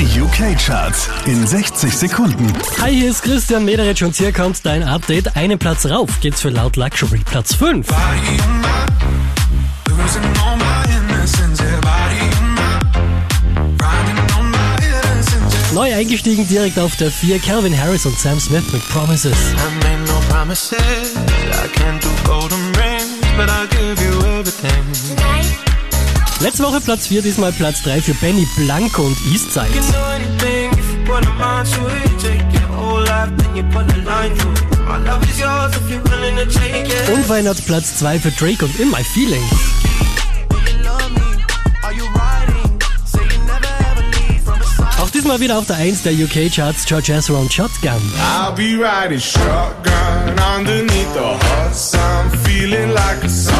Die UK-Charts in 60 Sekunden. Hi, hier ist Christian Mederich und hier kommt dein Update. Einen Platz rauf geht's für Loud Luxury, Platz 5. Neu eingestiegen direkt auf der 4, Calvin Harris und Sam Smith mit Promises. No promises. I can't do golden rings, Letzte Woche Platz 4, diesmal Platz 3 für Benny Blanco und Eastside. You can do anything if you put a mind to it. Take your whole life, then you put a line through it. My love is yours if you're willing to take it. Unverändert Platz 2 für Drake und In My side. Auch diesmal wieder auf der 1 der UK-Charts George Ezra und Shotgun. I'll be riding shotgun underneath the hot sun, feeling like a someone.